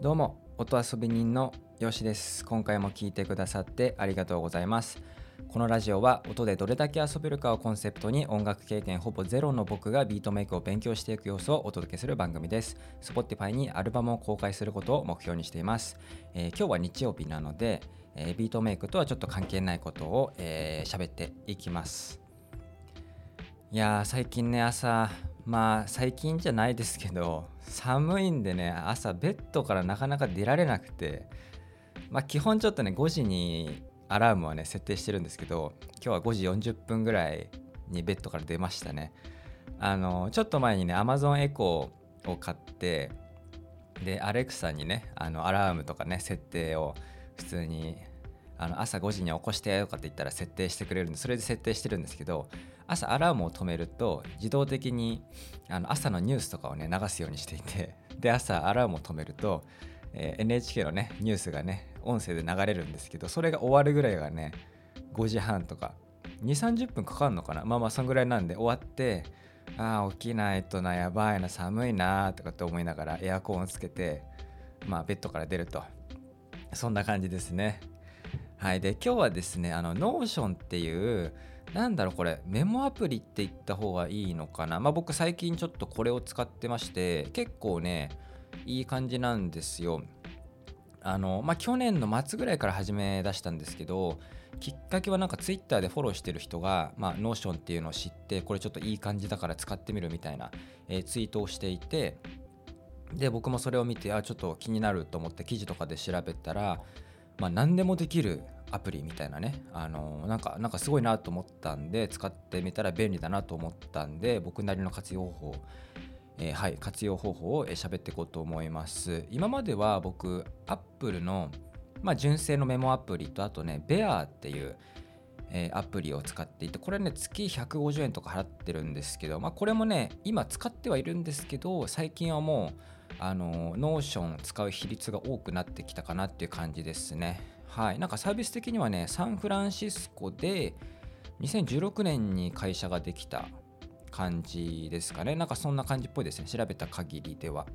どうも音遊び人のよしです。今回も聞いてくださってありがとうございます。このラジオは音でどれだけ遊べるかをコンセプトに音楽経験ほぼゼロの僕がビートメイクを勉強していく様子をお届けする番組です。Spotify にアルバムを公開することを目標にしています、えー、今日は日曜日なので、えー、ビートメイクとはちょっと関係ないことを喋、えー、っていきます。いやー最近ね朝まあ最近じゃないですけど寒いんでね朝ベッドからなかなか出られなくてまあ基本ちょっとね5時にアラームはね設定してるんですけど今日は5時40分ぐらいにベッドから出ましたね。あのちょっと前にね Amazon エコーを買ってでアレクサにねあのアラームとかね設定を普通にあの朝5時に起こしてとかって言ったら設定してくれるんでそれで設定してるんですけど朝アラームを止めると自動的にあの朝のニュースとかをね流すようにしていてで朝アラームを止めると、え、NHK のねニュースがね音声で流れるんですけどそれが終わるぐらいがね5時半とか2 3 0分かかるのかな？まあまあそんぐらいなんで終わってああ起きないとなやばいな寒いなとかって思いながらエアコンをつけてまあベッドから出ると。そんな感じですね。はい。で今日はですねあの Notion っていうなんだろうこれメモアプリって言った方がいいのかな。まあ僕最近ちょっとこれを使ってまして結構ねいい感じなんですよ。あのまあ去年の末ぐらいから始め出したんですけどきっかけはなんか Twitter でフォローしてる人が、まあ、Notion っていうのを知ってこれちょっといい感じだから使ってみるみたいな、えー、ツイートをしていてで僕もそれを見てあちょっと気になると思って記事とかで調べたら、まあ、何でもできるアプリみたいなね、あのなんかなんかすごいなと思ったんで使ってみたら便利だなと思ったんで僕なりの活用法えー、はい、活用方法を喋っていこうと思います。今までは僕 Apple の、まあ、純正のメモアプリとあとね Bear っていうえ、アプリを使っていてこれね月150円とか払ってるんですけど、まあ、これもね今使ってはいるんですけど最近はもうあの Notion 使う比率が多くなってきたかなっていう感じですねはい、なんかサービス的にはね、サンフランシスコで2016年に会社ができた感じですかね。なんかそんな感じっぽいですね。調べた限りでは。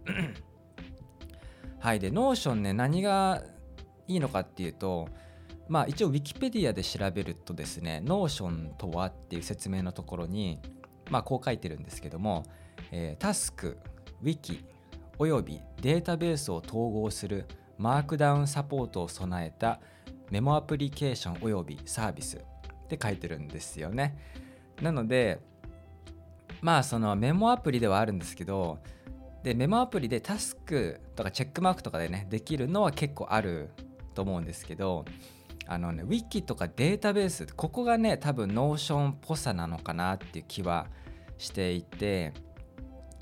はい。で、 Notion ね、何がいいのかっていうと、まあ一応 Wikipedia で調べるとですね、 Notion とはっていう説明のところに、まあこう書いてるんですけども、えー、タスク、Wiki およびデータベースを統合するマークダウンサポートを備えたメモアプリケーションおよびサービスって書いてるんですよね。なのでまあそのメモアプリではあるんですけどでメモアプリでタスクとかチェックマークとかでねできるのは結構あると思うんですけどあのねウィキとかデータベースここがね多分 Notionっぽさなのかなっていう気はしていて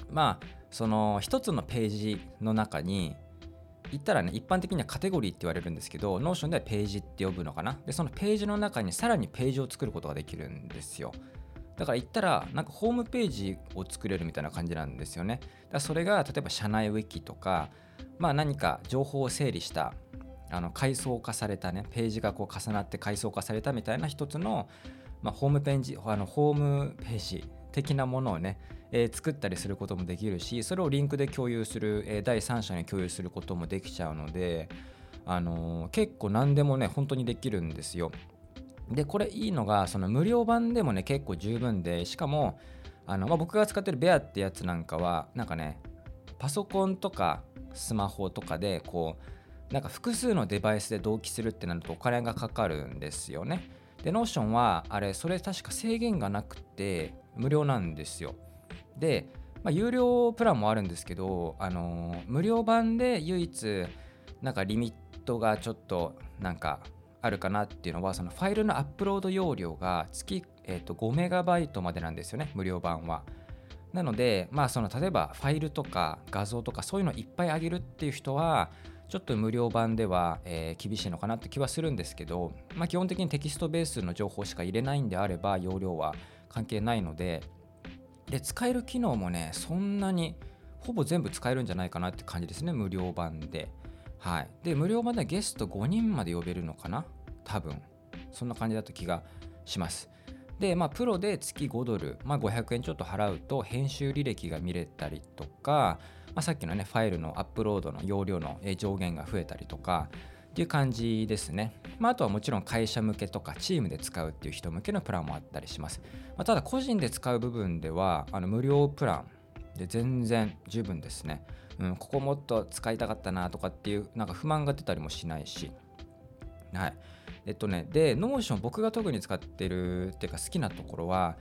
まあその一つのページの中に言ったらね、一般的にはカテゴリーって言われるんですけど、Notion ではページって呼ぶのかな。で、そのページの中にさらにページを作ることができるんですよ。だから言ったら、なんかホームページを作れるみたいな感じなんですよね。だそれが例えば社内ウィキとか、まあ何か情報を整理したあの階層化されたねページがこう重なって階層化されたみたいな一つの、まあ、ホームページあのホームページ的なものをねえー、作ったりすることもできるしそれをリンクで共有する、えー、第三者に共有することもできちゃうので、あのー、結構何でもね本当にできるんですよ。でこれいいのがその無料版でもね結構十分でしかもあの、まあ、僕が使ってるベアってやつなんかはなんかねパソコンとかスマホとかでこうなんか複数のデバイスで同期するってなるとお金がかかるんですよね。で、 Notionはあれそれ確か制限がなくて無料なんですよ。で、まあ、有料プランもあるんですけど、あのー、無料版で唯一なんかリミットがちょっとなんかあるかなっていうのはそのファイルのアップロード容量が月、えー、と5メガバイトまでなんですよね無料版は。なので、まあ、その例えばファイルとか画像とかそういうのいっぱいあげるっていう人はちょっと無料版では、えー、厳しいのかなって気はするんですけど、まあ、基本的にテキストベースの情報しか入れないんであれば容量は関係ないので、で使える機能もねそんなにほぼ全部使えるんじゃないかなって感じですね無料版で。はい。で無料版でゲスト5人まで呼べるのかな多分。そんな感じだった気がします。でまあプロで月5ドル、まあ、500円ちょっと払うと編集履歴が見れたりとかまあ、さっきのねファイルのアップロードの容量の上限が増えたりとかっていう感じですね。まあ、あとはもちろん会社向けとかチームで使うっていう人向けのプランもあったりします。まあ、ただ個人で使う部分ではあの無料プランで全然十分ですね。うん、ここもっと使いたかったなとかっていうなんか不満が出たりもしないし。はい。えっとね、で、 Notion僕が特に使ってるっていうか好きなところは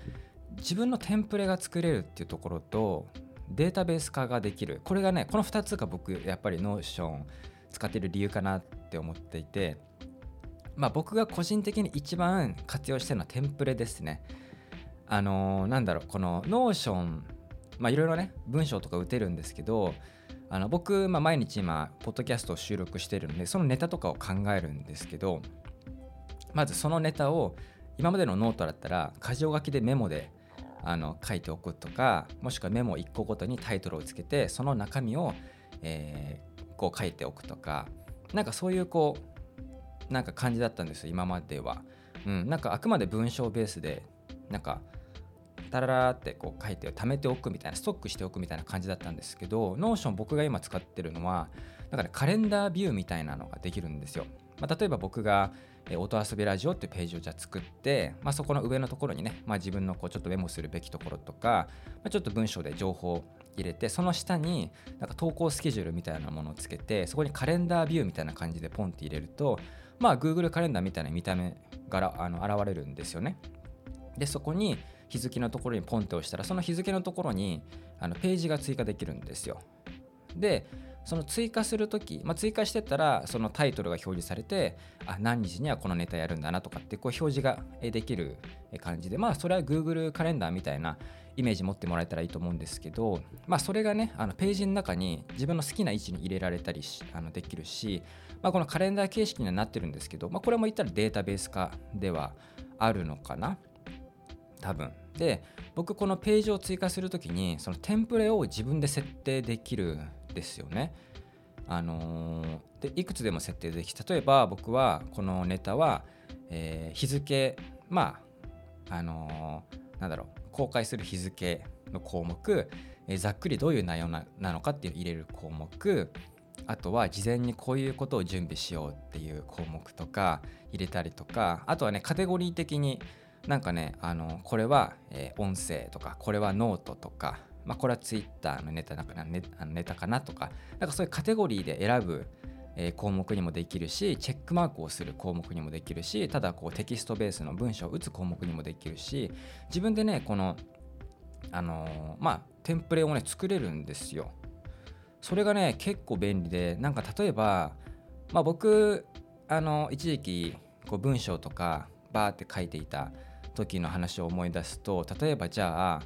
自分のテンプレが作れるっていうところとデータベース化ができるこれがねこの2つが僕やっぱり Notion使ってる理由かなって思っていてまあ僕が個人的に一番活用してるのはテンプレですね。あのー、なんだろうこの Notionまあいろいろね文章とか打てるんですけどあの僕、まあ、毎日今ポッドキャストを収録してるんでそのネタとかを考えるんですけどまずそのネタを今までのノートだったら箇条書きでメモであの書いておくとかもしくはメモ1個ごとにタイトルをつけてその中身を、えー、こう書いておくとかなんかそういうこうなんか感じだったんです今までは。うん、なんかあくまで文章ベースでなんかタララってこう書いて貯めておくみたいなストックしておくみたいな感じだったんですけど Notion僕が今使ってるのはだからカレンダービューみたいなのができるんですよ。まあ、例えば僕がえ音遊びラジオっていうページをじゃあ作って、まあ、そこの上のところにね、まあ、自分のこうちょっとメモするべきところとか、ま、ちょっと文章で情報を入れてその下になんか投稿スケジュールみたいなものをつけてそこにカレンダービューみたいな感じでポンって入れるとまあ Google カレンダーみたいな見た目があの現れるんですよね。でそこに日付のところにポンって押したらその日付のところにあのページが追加できるんですよ。でその追加するとき、まあ、追加してたらそのタイトルが表示されてあ何日にはこのネタやるんだなとかってこう表示ができる感じでまあそれは Google カレンダーみたいなイメージ持ってもらえたらいいと思うんですけど、まあ、それがねあのページの中に自分の好きな位置に入れられたりあのできるし、まあ、このカレンダー形式にはなってるんですけど、まあ、これも言ったらデータベース化ではあるのかな多分。で僕このページを追加するときにそのテンプレを自分で設定できるですよね。あのー、でいくつでも設定でき例えば僕はこのネタは、えー、日付まああのー、なんだろう公開する日付の項目、えざっくりどういう内容なのかっていう入れる項目あとは事前にこういうことを準備しようっていう項目とか入れたりとかあとはねカテゴリー的になんかねあのこれは、え音声とかこれはノートとかまあ、これはツイッターのネタだかネネタかなとか、なんかそういうカテゴリーで選ぶ、項目にもできるし、チェックマークをする項目にもできるし、ただこうテキストベースの文章を打つ項目にもできるし、自分でね、この、あのー、まあ、テンプレをね、作れるんですよ。それがね、結構便利で、なんか例えば、まあ、僕、あの一時期こう文章とかバーって書いていた時の話を思い出すと例えばじゃあ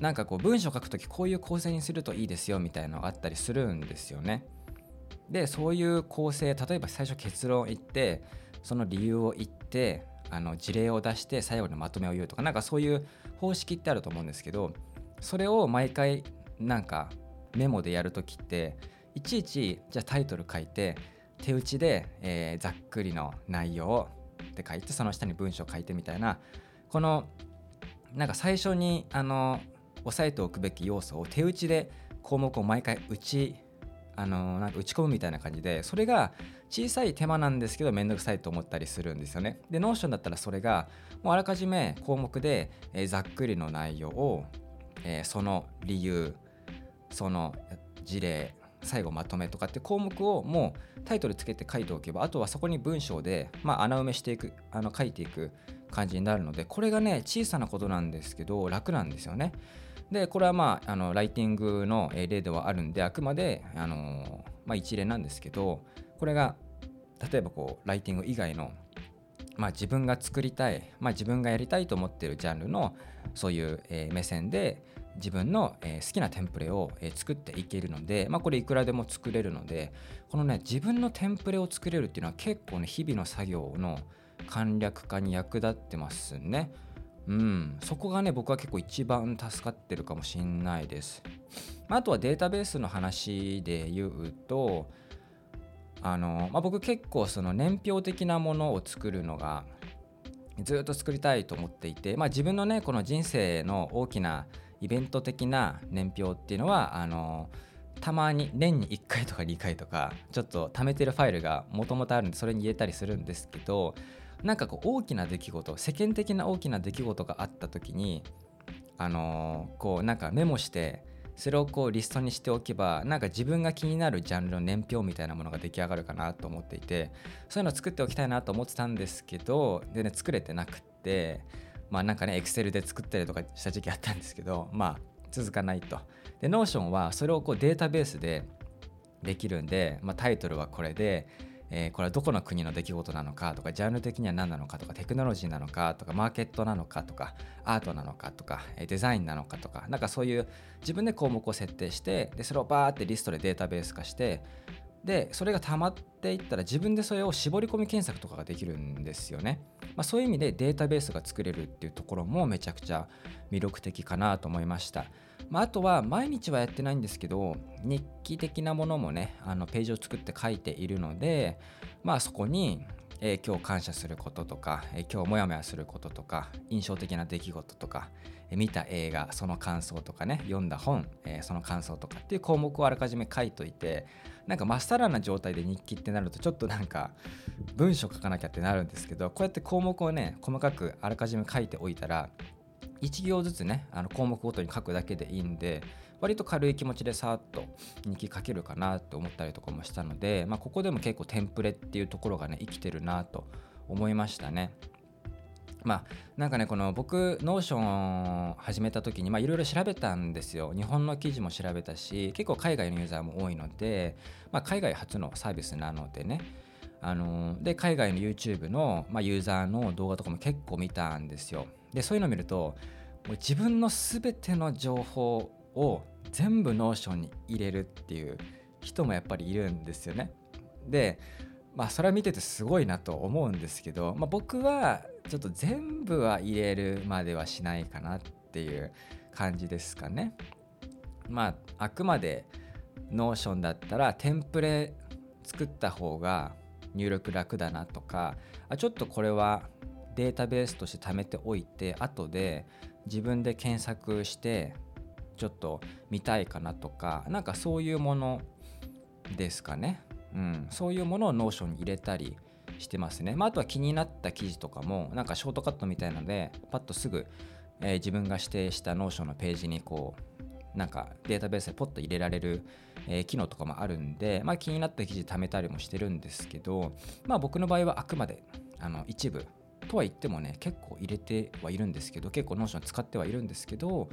なんかこう文章書くときこういう構成にするといいですよみたいなのがあったりするんですよね。でそういう構成例えば最初結論を言ってその理由を言ってあの事例を出して最後にまとめを言うとかなんかそういう方式ってあると思うんですけどそれを毎回なんかメモでやるときっていちいちじゃあタイトル書いて手打ちで、えー、ざっくりの内容って書いてその下に文章書いてみたいなこのなんか最初にあの押さえておくべき要素を手打ちで項目を毎回打ちあのなんか打ち込むみたいな感じでそれが小さい手間なんですけどめんどくさいと思ったりするんですよね。で Notion だったらそれがもうあらかじめ項目で、えー、ざっくりの内容を、えー、その理由その事例最後まとめとかって項目をもうタイトルつけて書いておけばあとはそこに文章で、まあ、穴埋めしていくあの書いていく感じになるのでこれがね小さなことなんですけど楽なんですよね。でこれはまああのライティングの例ではあるんであくまであの、まあ、一例なんですけどこれが例えばこうライティング以外の、まあ、自分が作りたい、まあ、自分がやりたいと思ってるジャンルのそういう、え、目線で自分の、え、好きなテンプレを、え、作っていけるので、まあ、これいくらでも作れるのでこのね自分のテンプレを作れるっていうのは結構ね日々の作業の簡略化に役立ってますね。うん、そこがね僕は結構一番助かってるかもしんないです。あとはデータベースの話で言うとあの、まあ、僕結構その年表的なものを作るのがずっと作りたいと思っていて、まあ、自分のねこの人生の大きなイベント的な年表っていうのはあのたまに年に1回とか2回とかちょっと貯めてるファイルがもともとあるんでそれに入れたりするんですけどなんかこう大きな出来事世間的な大きな出来事があった時にあのー、こうなんかメモしてそれをこうリストにしておけばなんか自分が気になるジャンルの年表みたいなものが出来上がるかなと思っていてそういうのを作っておきたいなと思ってたんですけどでね作れてなくってまあなんかねエクセルで作ったりとかした時期あったんですけどまあ続かないと。で Notion はそれをこうデータベースでできるんで、まあ、タイトルはこれでえー、これはどこの国の出来事なのかとかジャンル的には何なのかとかテクノロジーなのかとかマーケットなのかとかアートなのかとかえデザインなのかとかなんかそういう自分で項目を設定してでそれをバーってリストでデータベース化してでそれが溜まっていったら自分でそれを絞り込み検索とかができるんですよね、まあ、そういう意味でデータベースが作れるっていうところもめちゃくちゃ魅力的かなと思いました。まあ、あとは毎日はやってないんですけど日記的なものもねあのページを作って書いているので、まあ、そこに、えー、今日感謝することとか、えー、今日モヤモヤすることとか印象的な出来事とか、見た映画その感想とかね読んだ本、えその感想とかっていう項目をあらかじめ書いといてなんかまっさらな状態で日記ってなるとちょっとなんか文章書かなきゃってなるんですけどこうやって項目をね細かくあらかじめ書いておいたら1行ずつねあの項目ごとに書くだけでいいんで割と軽い気持ちでさーっと日記書けるかなって思ったりとかもしたので、まあ、ここでも結構テンプレっていうところがね生きてるなと思いましたね。まあなんかねこの僕 Notionを始めた時にいろいろ調べたんですよ。日本の記事も調べたし結構海外のユーザーも多いので、まあ、海外発のサービスなのでね。あので海外の YouTube の、まあ、ユーザーの動画とかも結構見たんですよ。でそういうのを見るともう自分の全ての情報を全部 Notionに入れるっていう人もやっぱりいるんですよね。でまあそれは見ててすごいなと思うんですけど、まあ、僕はちょっと全部は入れるまではしないかなっていう感じですかね。まああくまで Notionだったらテンプレ作った方が入力楽だなとかあちょっとこれはデータベースとして貯めておいて後で自分で検索してちょっと見たいかなとかなんかそういうものですかね、うん、そういうものを Notionに入れたりしてますね、まあ、あとは気になった記事とかもなんかショートカットみたいなのでパッとすぐ、えー、自分が指定した Notionのページにこうなんかデータベースでポッと入れられる、えー、機能とかもあるんで、まあ、気になった記事貯めたりもしてるんですけど、まあ、僕の場合はあくまであの一部とは言ってもね結構入れてはいるんですけど結構 Notion使ってはいるんですけど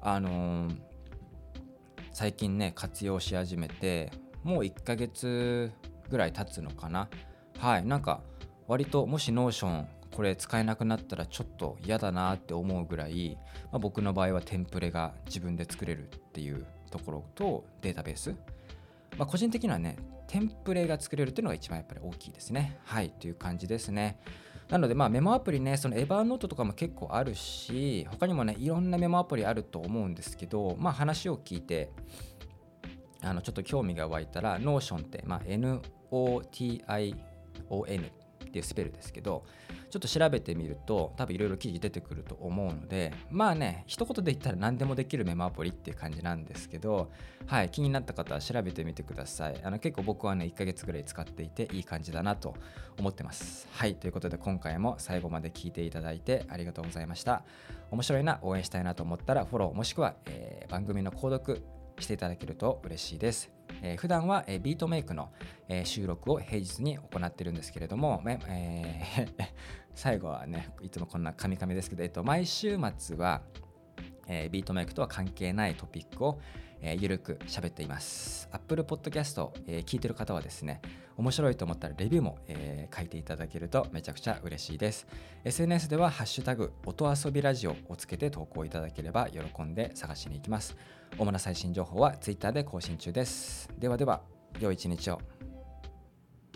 あのー、最近ね活用し始めてもう1ヶ月ぐらい経つのかなはいなんか割ともし Notionこれ使えなくなったらちょっと嫌だなって思うぐらい、まあ、僕の場合はテンプレが自分で作れるっていうところとデータベース、まあ、個人的にはねテンプレが作れるっていうのが一番やっぱり大きいですね。はいという感じですね。なのでまあメモアプリね、その Evernote とかも結構あるし、他にもね、いろんなメモアプリあると思うんですけど、まあ話を聞いて、あのちょっと興味が湧いたら、Notion って、まあ、NOTION っていうスペルですけど、ちょっと調べてみると多分いろいろ記事出てくると思うのでまあね一言で言ったら何でもできるメモアプリっていう感じなんですけどはい気になった方は調べてみてください。あの結構僕はね1ヶ月ぐらい使っていていい感じだなと思ってます。はいということで今回も最後まで聞いていただいてありがとうございました。面白いな応援したいなと思ったらフォローもしくは、えー、番組の購読していただけると嬉しいです。えー、普段は、えー、ビートメイクの、えー、収録を平日に行ってるんですけれども、えー、最後はねいつもこんなカミカミですけど、えっと、毎週末は、えー、ビートメイクとは関係ないトピックを、えー、ゆるく喋っています。Apple Podcast、えー、聞いてる方はですね面白いと思ったらレビューも、えー、書いていただけるとめちゃくちゃ嬉しいです。SNS ではハッシュタグ音遊びラジオをつけて投稿いただければ喜んで探しに行きます。主な最新情報は Twitter で更新中です。ではでは良い一日を。